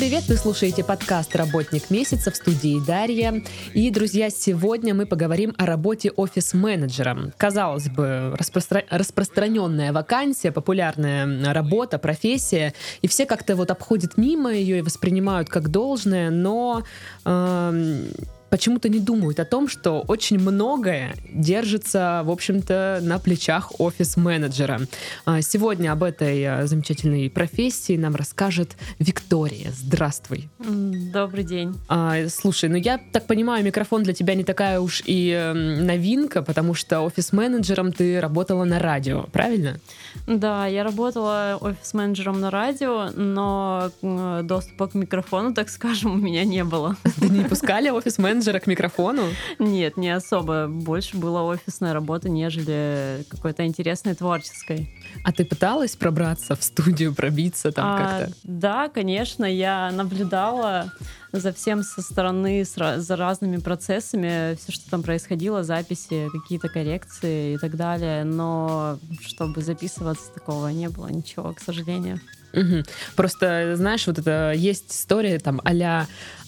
привет! Вы слушаете подкаст «Работник месяца» в студии Дарья. И, друзья, сегодня мы поговорим о работе офис-менеджера. Казалось бы, распростра... распространенная вакансия, популярная работа, профессия, и все как-то вот обходят мимо ее и воспринимают как должное, но... Э почему-то не думают о том, что очень многое держится, в общем-то, на плечах офис-менеджера. А, сегодня об этой а, замечательной профессии нам расскажет Виктория. Здравствуй. Добрый день. А, слушай, ну я так понимаю, микрофон для тебя не такая уж и новинка, потому что офис-менеджером ты работала на радио, правильно? Да, я работала офис-менеджером на радио, но доступа к микрофону, так скажем, у меня не было. Ты не пускали офис-менеджера менеджера к микрофону? Нет, не особо. Больше была офисная работа, нежели какой-то интересной творческой. А ты пыталась пробраться в студию, пробиться там а, как-то? Да, конечно, я наблюдала за всем со стороны, за разными процессами, все, что там происходило, записи, какие-то коррекции и так далее. Но чтобы записываться, такого не было ничего, к сожалению. Угу. Просто, знаешь, вот это есть история, там,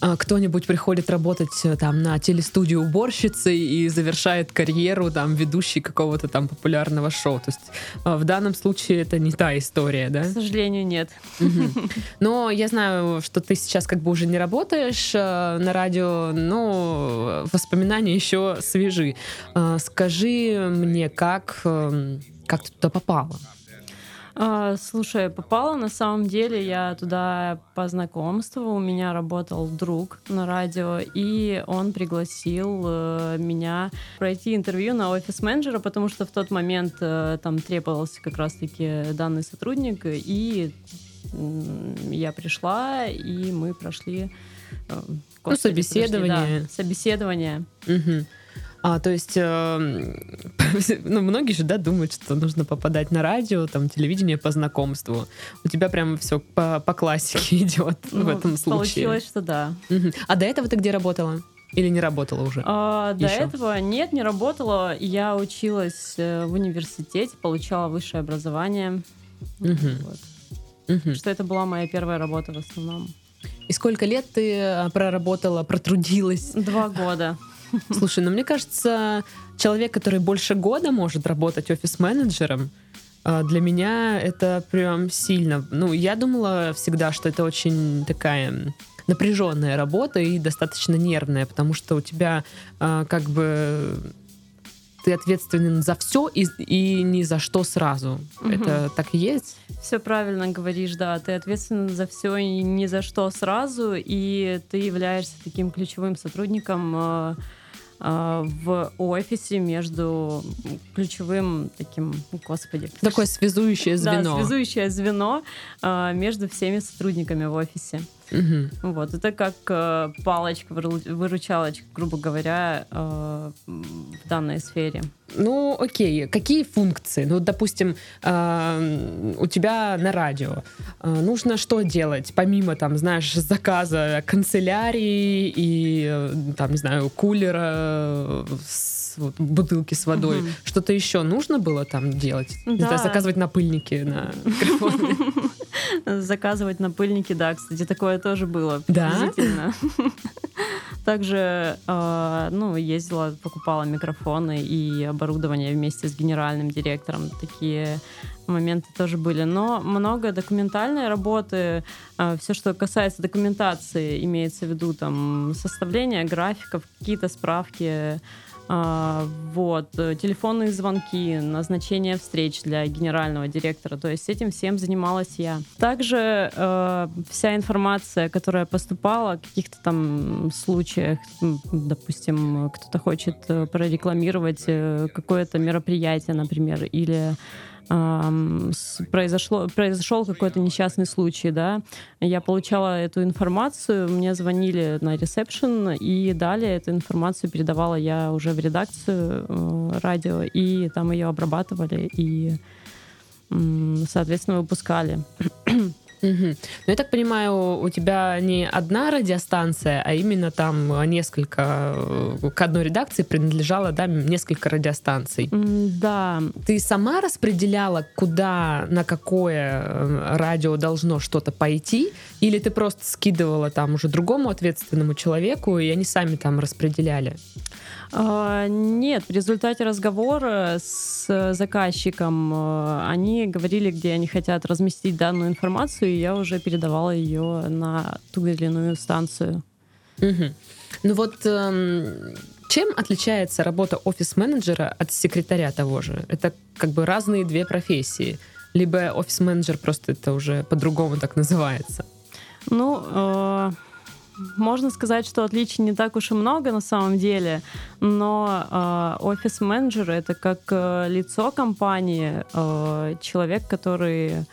а кто-нибудь приходит работать э, там на телестудию уборщицы и завершает карьеру там ведущей какого-то там популярного шоу. То есть а, в данном случае это не та история, да? К сожалению, нет. Угу. Но я знаю, что ты сейчас как бы уже не работаешь э, на радио, но воспоминания еще свежи. Э, скажи мне, как, э, как ты туда попала? А, слушай, попала на самом деле я туда по знакомству. У меня работал друг на радио, и он пригласил э, меня пройти интервью на офис-менеджера, потому что в тот момент э, там требовался как раз-таки данный сотрудник, и я пришла, и мы прошли э, ну, собеседование. Прошли, да, собеседование. Угу. А, то есть, э, ну, многие же, да, думают, что нужно попадать на радио, там, телевидение по знакомству. У тебя прям все по, по классике идет ну, в этом случае. Получилось, что да. Угу. А до этого ты где работала? Или не работала уже? А, до этого нет, не работала. Я училась э, в университете, получала высшее образование. Угу. Вот. Угу. Что это была моя первая работа в основном. И сколько лет ты э, проработала, протрудилась? Два года. Слушай, ну мне кажется, человек, который больше года может работать офис-менеджером, а, для меня это прям сильно. Ну, я думала всегда, что это очень такая напряженная работа и достаточно нервная, потому что у тебя э, как бы ты ответственен за все и, и ни за что сразу. Угу. Это так и есть? Все правильно говоришь, да. Ты ответственен за все и ни за что сразу, и ты являешься таким ключевым сотрудником. Э, а, в офисе между ключевым таким, господи. Такое связующее звено. Да, связующее звено а, между всеми сотрудниками в офисе. Угу. Вот, это как э, палочка-выручалочка, грубо говоря, э, в данной сфере. Ну, окей. Какие функции? Ну, допустим, э, у тебя на радио э, нужно что делать, помимо, там, знаешь, заказа канцелярии и, э, там, не знаю, кулера с вот, бутылки с водой. Угу. Что-то еще нужно было там делать? Да. Не знаю, заказывать напыльники на микрофоны? Заказывать напыльники, да, кстати, такое тоже было. Да? Также, э, ну, ездила, покупала микрофоны и оборудование вместе с генеральным директором. Такие моменты тоже были. Но много документальной работы, э, все, что касается документации, имеется в виду там составление графиков, какие-то справки, вот, телефонные звонки, назначение встреч для генерального директора. То есть этим всем занималась я. Также э, вся информация, которая поступала, в каких-то там случаях, допустим, кто-то хочет э, прорекламировать э, какое-то мероприятие, например, или произошло, произошел какой-то несчастный случай, да, я получала эту информацию, мне звонили на ресепшн, и далее эту информацию передавала я уже в редакцию э, радио, и там ее обрабатывали и, соответственно, выпускали. Угу. Ну, я так понимаю, у тебя не одна радиостанция, а именно там несколько, э, к одной редакции принадлежало, да, несколько радиостанций. Да. Ты сама распределяла, куда, на какое э, радио должно что-то пойти, или ты просто скидывала там уже другому ответственному человеку, и они сами там распределяли? А, нет, в результате разговора с заказчиком э, они говорили, где они хотят разместить данную информацию, и я уже передавала ее на ту или иную станцию. Угу. Ну вот эм, чем отличается работа офис-менеджера от секретаря того же? Это как бы разные две профессии. Либо офис-менеджер просто это уже по-другому так называется. Ну, э, можно сказать, что отличий не так уж и много на самом деле, но э, офис-менеджер это как э, лицо компании, э, человек, который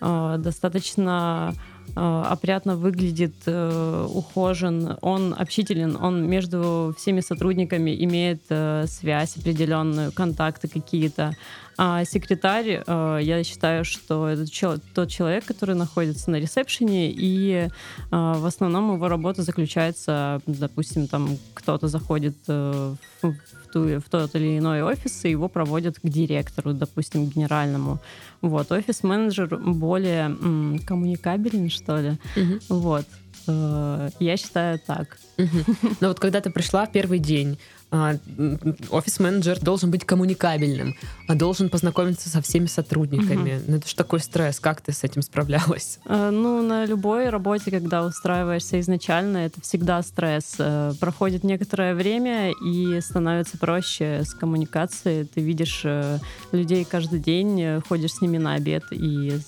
э, достаточно э, опрятно выглядит, э, ухожен, он общителен, он между всеми сотрудниками имеет э, связь определенную, контакты какие-то. А секретарь, э, я считаю, что это тот человек, который находится на ресепшене, и э, в основном его работа заключается, допустим, там кто-то заходит э, в, ту, в тот или иной офис, и его проводят к директору, допустим, генеральному. Вот, офис-менеджер более м, коммуникабелен, что ли. Угу. Вот. Я считаю так. Угу. Но вот когда ты пришла в первый день, офис-менеджер должен быть коммуникабельным, а должен познакомиться со всеми сотрудниками. Угу. Ну, это же такой стресс. Как ты с этим справлялась? А, ну, на любой работе, когда устраиваешься изначально, это всегда стресс. Э, проходит некоторое время и становится проще с коммуникацией. Ты видишь э, людей каждый день, э, ходишь с ними на обед и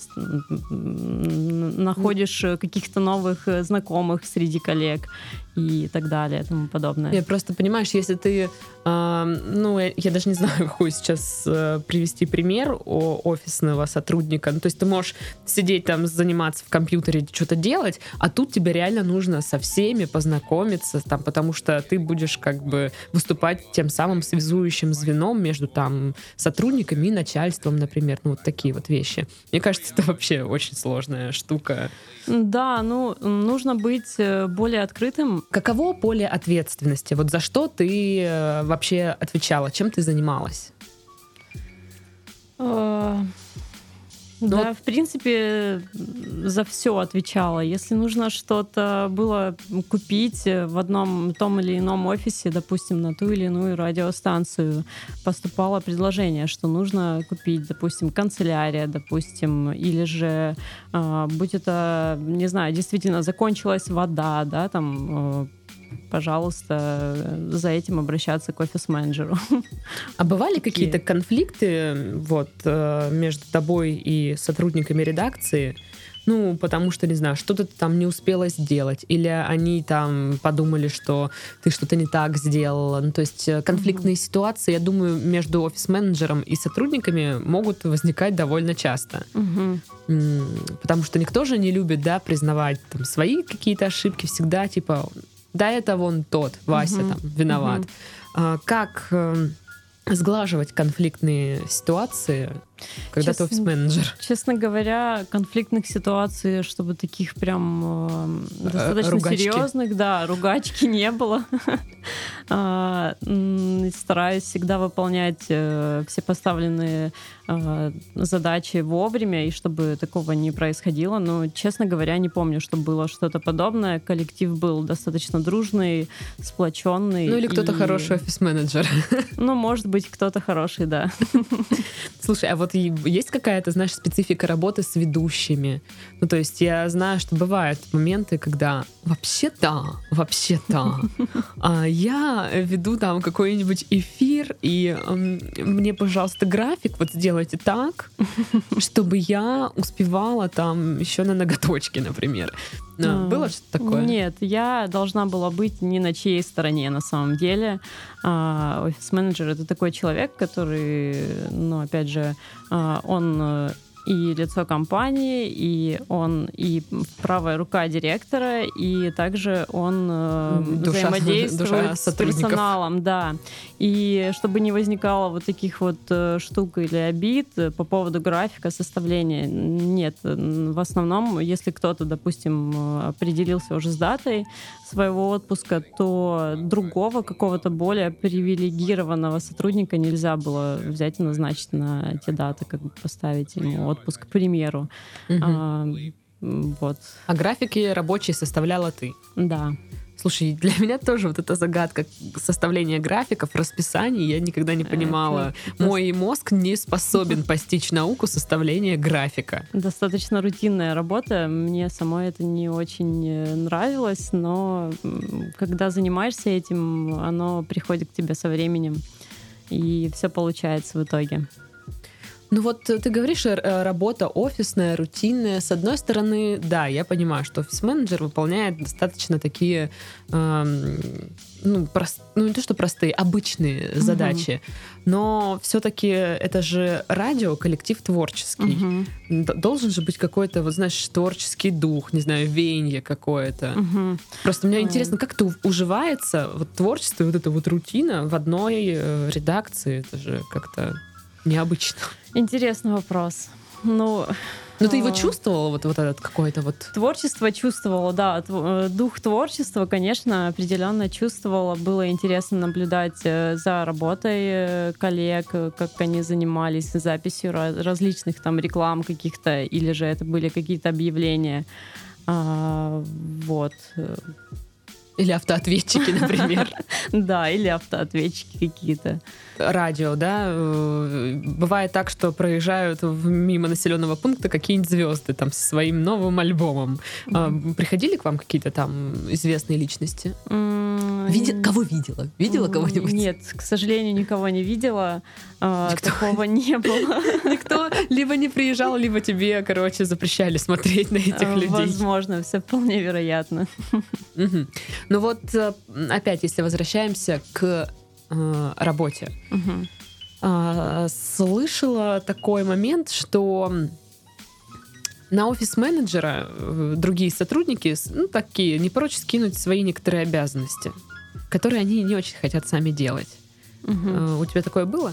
находишь каких-то новых знакомых среди коллег и так далее и тому подобное. Я просто, понимаешь, если ты, э, ну, я, я даже не знаю, какой сейчас э, привести пример о офисного сотрудника. Ну, то есть ты можешь сидеть там, заниматься в компьютере, что-то делать, а тут тебе реально нужно со всеми познакомиться, там, потому что ты будешь как бы выступать тем самым связующим звеном между там сотрудниками и начальством, например, ну, вот такие вот вещи. Мне кажется, это вообще очень сложная штука. Да, ну, нужно быть э, более открытым Каково поле ответственности? Вот за что ты э, вообще отвечала? Чем ты занималась? А, ну, да, в принципе, за все отвечала. Если нужно что-то было купить в одном том или ином офисе, допустим, на ту или иную радиостанцию, поступало предложение, что нужно купить, допустим, канцелярия, допустим, или же, э, будь это, не знаю, действительно закончилась вода, да, там э, пожалуйста, за этим обращаться к офис-менеджеру. А бывали какие-то конфликты вот, э, между тобой и сотрудниками редакции? Ну, потому что, не знаю, что-то ты там не успела сделать, или они там подумали, что ты что-то не так сделала. Ну, то есть э, конфликтные mm-hmm. ситуации, я думаю, между офис-менеджером и сотрудниками могут возникать довольно часто. Mm-hmm. Потому что никто же не любит, да, признавать там свои какие-то ошибки, всегда типа да это вон тот, Вася угу. там виноват. Угу. А, как э, сглаживать конфликтные ситуации, когда честно, ты офис-менеджер? Честно говоря, конфликтных ситуаций, чтобы таких прям э, э достаточно ругачки. серьезных, да, ругачки не было. А, стараюсь всегда выполнять э, все поставленные э, задачи вовремя, и чтобы такого не происходило. Но, честно говоря, не помню, что было что-то подобное. Коллектив был достаточно дружный, сплоченный. Ну или кто-то хороший офис-менеджер. Ну, может быть, кто-то хороший, да. Слушай, а вот есть какая-то, знаешь, специфика работы с ведущими? Ну, то есть я знаю, что бывают моменты, когда вообще-то, вообще-то, а, я веду там какой-нибудь эфир, и мне, пожалуйста, график вот сделайте так, чтобы я успевала там еще на ноготочки, например. А, было что-то такое? Нет, я должна была быть ни на чьей стороне на самом деле. А, офис-менеджер — это такой человек, который, ну, опять же, а, он э, и лицо компании, и он и правая рука директора, и также он э, душа, взаимодействует душа с персоналом, да. И чтобы не возникало вот таких вот э, штук или обид по поводу графика составления, нет. В основном, если кто-то, допустим, определился уже с датой своего отпуска, то другого какого-то более привилегированного сотрудника нельзя было взять и назначить на те даты, как бы поставить ему отпуск, к примеру. Угу. А, вот. А графики рабочие составляла ты? Да. Слушай, для меня тоже вот эта загадка составления графиков, расписаний, я никогда не понимала. Мой мозг не способен постичь науку составления графика. Достаточно рутинная работа. Мне самой это не очень э, нравилось, но когда занимаешься этим, оно приходит к тебе со временем, и все получается в итоге. Ну вот э, ты говоришь, э, работа офисная, рутинная. С одной стороны, да, я понимаю, что офис-менеджер выполняет достаточно такие, эм, ну, прост, ну не то что простые, обычные угу. задачи, но все-таки это же радио, коллектив творческий. Угу. Должен же быть какой-то, вот знаешь, творческий дух, не знаю, веяние какое-то. Угу. Просто мне интересно, как это уживается, вот творчество, вот эта вот рутина в одной э, редакции. Это же как-то необычно. Интересный вопрос. Ну, но ну, ты его а. чувствовала, вот, вот этот какой-то вот... Творчество чувствовала, да. Э, дух творчества, конечно, определенно чувствовала. Было интересно наблюдать э, за работой э, коллег, как они занимались записью различных там реклам каких-то, или же это были какие-то объявления. А, вот. Или автоответчики, например. Да, или автоответчики какие-то. Радио, да? Э, бывает так, что проезжают мимо населенного пункта какие-нибудь звезды там со своим новым альбомом. А, приходили к вам какие-то там известные личности? Види... Кого видела? Видела кого-нибудь? Нет, к сожалению, никого не видела. А, Никто... Такого не было. Никто либо не приезжал, либо тебе, короче, запрещали смотреть на этих а, людей. Возможно, все вполне вероятно. Ну вот э, опять, если возвращаемся к э, работе. Угу. слышала такой момент, что на офис-менеджера э, другие сотрудники, ну, такие, не прочь скинуть свои некоторые обязанности, которые они не очень хотят сами делать. Угу. У тебя такое было?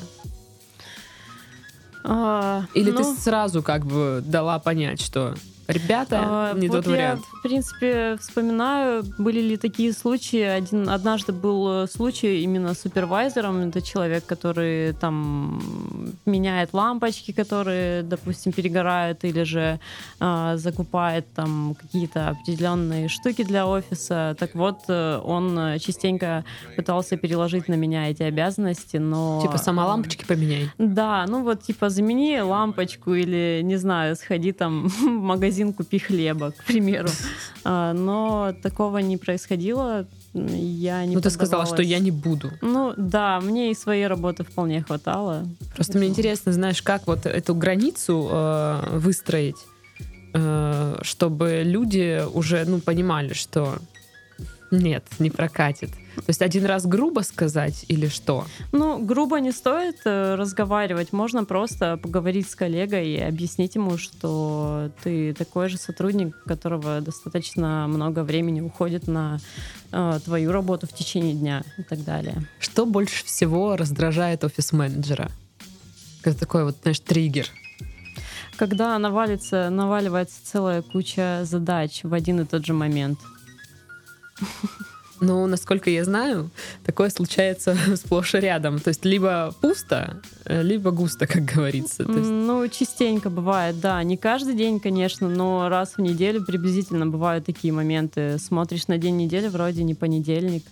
А, Или ну... ты сразу как бы дала понять, что Ребята, а, не вот тот вариант. Я, в принципе, вспоминаю, были ли такие случаи. Один, однажды был э, случай именно с супервайзером. Это человек, который там меняет лампочки, которые, допустим, перегорают, или же э, закупает там какие-то определенные штуки для офиса. Так вот, э, он частенько пытался переложить на меня эти обязанности, но... Типа сама лампочки поменяй. Да, ну вот типа замени лампочку или, не знаю, сходи там в магазин магазин, купи хлеба, к примеру. А, но такого не происходило. Я не Ну, ты сказала, что я не буду. Ну, да, мне и своей работы вполне хватало. Просто мне интересно, знаешь, как вот эту границу э, выстроить, э, чтобы люди уже, ну, понимали, что нет, не прокатит. То есть один раз грубо сказать или что? Ну, грубо не стоит э, разговаривать. Можно просто поговорить с коллегой и объяснить ему, что ты такой же сотрудник, которого достаточно много времени уходит на э, твою работу в течение дня и так далее. Что больше всего раздражает офис-менеджера? Это такой вот, знаешь, триггер. Когда навалится, наваливается целая куча задач в один и тот же момент — ну, насколько я знаю, такое случается сплошь и рядом. То есть либо пусто, либо густо, как говорится. есть... Ну, частенько бывает, да. Не каждый день, конечно, но раз в неделю приблизительно бывают такие моменты. Смотришь на день недели, вроде не понедельник,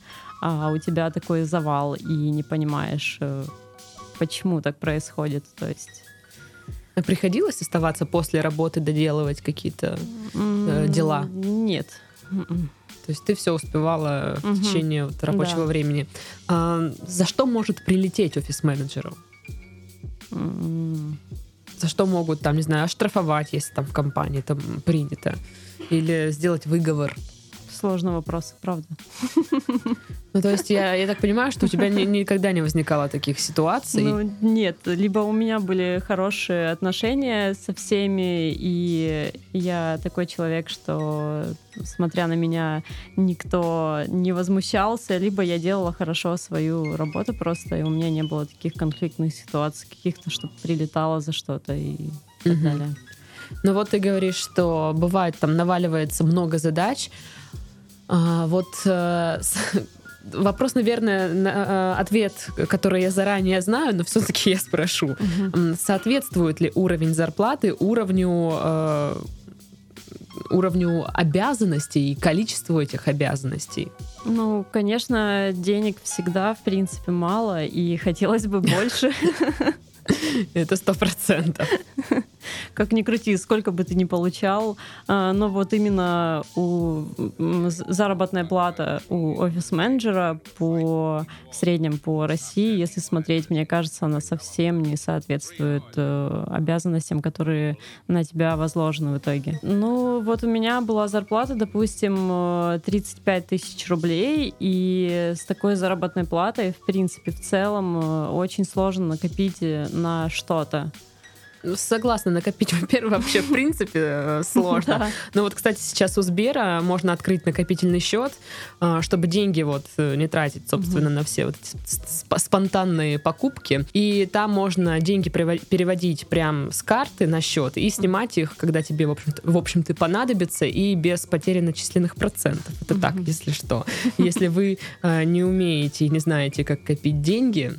а у тебя такой завал, и не понимаешь, э, почему так происходит. То есть а Приходилось оставаться после работы, доделывать какие-то э, дела? Нет. То есть ты все успевала угу. в течение вот рабочего да. времени. А, за что может прилететь офис-менеджеру? За что могут, там, не знаю, оштрафовать, если там в компании там принято? Или сделать выговор? Сложный вопрос, правда. Ну, то есть я, я так понимаю, что у тебя ни, никогда не возникало таких ситуаций? Ну, нет, либо у меня были хорошие отношения со всеми, и я такой человек, что, смотря на меня, никто не возмущался, либо я делала хорошо свою работу просто, и у меня не было таких конфликтных ситуаций каких-то, чтобы прилетало за что-то и так Мгм. далее. Ну вот ты говоришь, что бывает там наваливается много задач. А, вот э, с- вопрос, наверное, на- э, ответ, который я заранее знаю, но все-таки я спрошу. М, Соответствует ли уровень зарплаты уровню э, уровню обязанностей и количеству этих обязанностей? Ну, конечно, денег всегда, в принципе, мало, и хотелось бы больше. Это сто процентов. Как ни крути, сколько бы ты ни получал, а, но вот именно у заработная плата у офис-менеджера по в среднем по России, если смотреть, мне кажется, она совсем не соответствует э, обязанностям, которые на тебя возложены в итоге. Ну, вот у меня была зарплата, допустим, э, 35 тысяч рублей, и с такой заработной платой, в принципе, в целом, э, очень сложно накопить э, на что-то. Согласна, накопить, во-первых, вообще в принципе э, сложно. Но вот, кстати, сейчас у Сбера можно открыть накопительный счет, а, чтобы деньги вот э, не тратить, собственно, на все вот спонтанные покупки. И там можно деньги переводить прям с карты на счет и снимать их, когда тебе, в общем-то, в общем-то понадобится, и без потери начисленных процентов. Это так, если что. Если вы э, не умеете и не знаете, как копить деньги,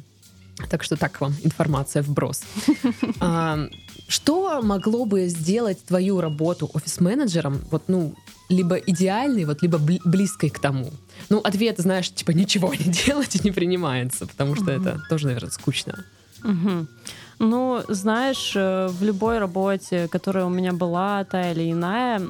так что так вам информация вброс. А, Что могло бы сделать твою работу офис-менеджером, вот, ну, либо идеальной, вот, либо бли- близкой к тому? Ну, ответ, знаешь, типа ничего не делать не принимается, потому что Мгм. это тоже, наверное, скучно. Мгм. Ну, знаешь, э, в любой работе, которая у меня была, та или иная,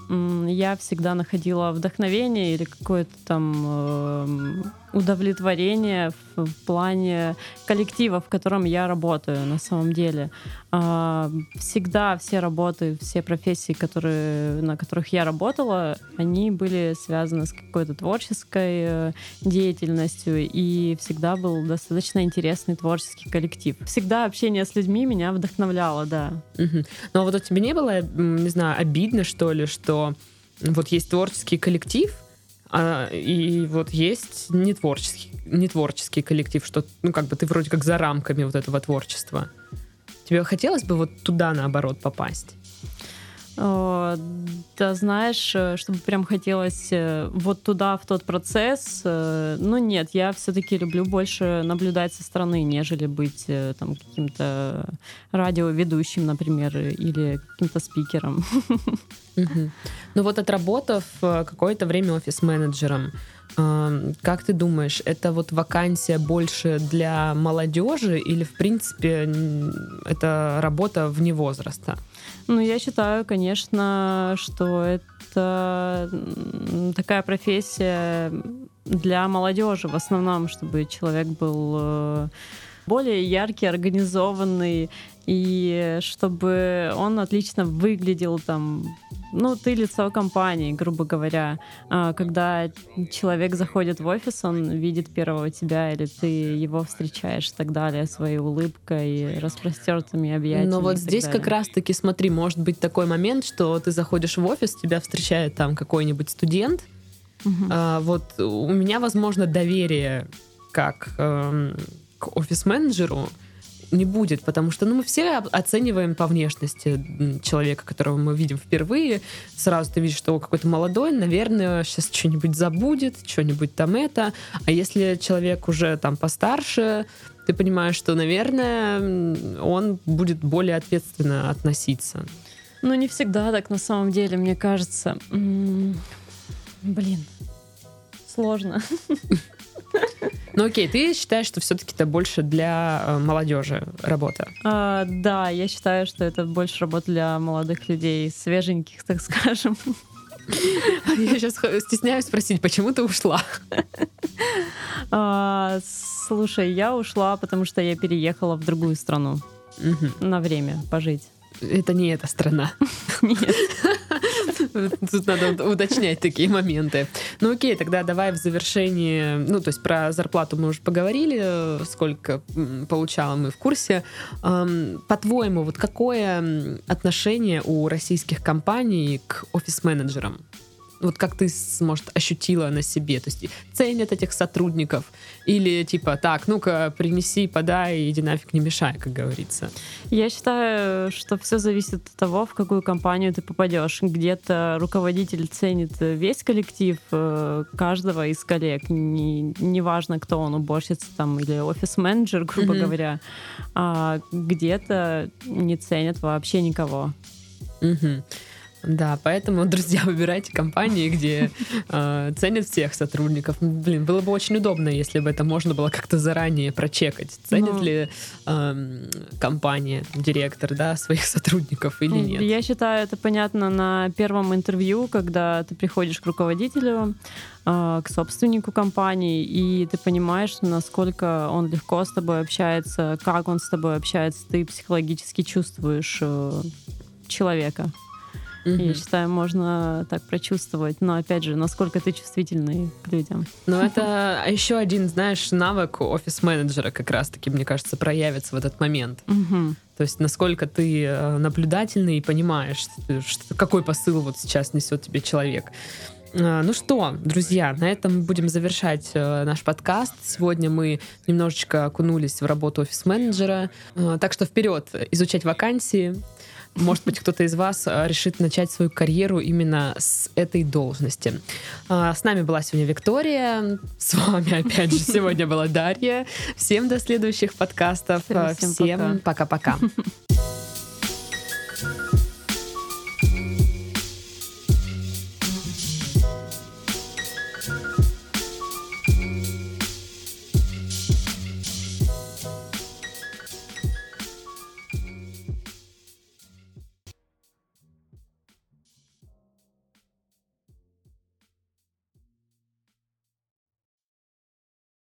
я всегда находила вдохновение или какое-то там эм, удовлетворение в, плане коллектива, в котором я работаю на самом деле. А, Всегда все работы, все профессии, которые, на которых я работала, они были связаны с какой-то творческой э, деятельностью, и всегда был достаточно интересный творческий коллектив. Всегда общение с людьми меня вдохновляло, да. Мгм. Ну, а вот у тебя не было, не знаю, обидно, что ли, что вот есть творческий коллектив, а, и вот есть нетворческий, нетворческий коллектив, что, ну, как бы ты вроде как за рамками вот этого творчества. Тебе хотелось бы вот туда, наоборот, попасть? Э, Да, знаешь, э, чтобы прям хотелось э, вот туда, в тот процесс. Ну нет, я все-таки люблю больше наблюдать со стороны, нежели быть там каким-то радиоведущим, например, или каким-то спикером. Ну вот отработав какое-то время офис-менеджером, эм, как ты думаешь, это вот вакансия больше для молодежи или, в принципе, это работа вне возраста? Ну, я считаю, конечно, что это такая профессия для молодежи в основном, чтобы человек был э, более яркий, организованный, и чтобы он отлично выглядел там. Ну, ты лицо компании, грубо говоря. А, Когда человек заходит в офис, он видит первого тебя, или ты его встречаешь и так далее, своей улыбкой, распростертыми объятиями. Но вот здесь далее. как раз-таки, смотри, может быть такой момент, что ты заходишь в офис, тебя встречает там какой-нибудь студент. Мгм. А, вот у меня, возможно, доверие как эм, к офис-менеджеру не будет, потому что ну, мы все оцениваем по внешности человека, которого мы видим впервые. Сразу ты видишь, что какой-то молодой, наверное, сейчас что-нибудь забудет, что-нибудь там это. А если человек уже там постарше, ты понимаешь, что, наверное, он будет более ответственно относиться. Ну, не всегда так на самом деле, мне кажется. Блин, сложно. Ну окей, ты считаешь, что все-таки это больше для э, молодежи работа? А, да, я считаю, что это больше работа для молодых людей, свеженьких, так скажем. Я сейчас стесняюсь спросить, почему ты ушла? А, слушай, я ушла, потому что я переехала в другую страну Мгм. на время пожить. Это не эта страна. Нет. Тут надо уточнять такие моменты. Ну окей, тогда давай в завершении, ну то есть про зарплату мы уже поговорили, сколько получала мы в курсе. По-твоему, вот какое отношение у российских компаний к офис-менеджерам? Вот как ты, может, ощутила на себе? То есть ценят этих сотрудников? Или типа, так, ну-ка, принеси, подай, иди нафиг не мешай, как говорится? Я считаю, что все зависит от того, в какую компанию ты попадешь. Где-то руководитель ценит весь коллектив э, каждого из коллег. Не, неважно, кто он, уборщица там или офис-менеджер, грубо mm-hmm. говоря. А где-то не ценят вообще никого. Mm-hmm. Да, поэтому, друзья, выбирайте компании, где э, ценят всех сотрудников. Блин, было бы очень удобно, если бы это можно было как-то заранее прочекать. Ценит ну, ли э, компания, директор, да, своих сотрудников или нет? Я считаю, это понятно на первом интервью, когда ты приходишь к руководителю, э, к собственнику компании, и ты понимаешь, насколько он легко с тобой общается, как он с тобой общается, ты психологически чувствуешь э, человека. Угу. Я считаю, можно так прочувствовать. Но опять же, насколько ты чувствительный к людям. Ну, это еще один, знаешь, навык офис-менеджера как раз-таки, мне кажется, проявится в этот момент. Угу. То есть насколько ты э, наблюдательный и понимаешь, что, какой посыл вот сейчас несет тебе человек. А, ну что, друзья, на этом мы будем завершать э, наш подкаст. Сегодня мы немножечко окунулись в работу офис-менеджера. Э, так что вперед, изучать вакансии, может быть, кто-то из вас а, решит начать свою карьеру именно с этой должности. А, с нами была сегодня Виктория, с вами опять же сегодня была Дарья. Всем до следующих подкастов. Всем пока-пока.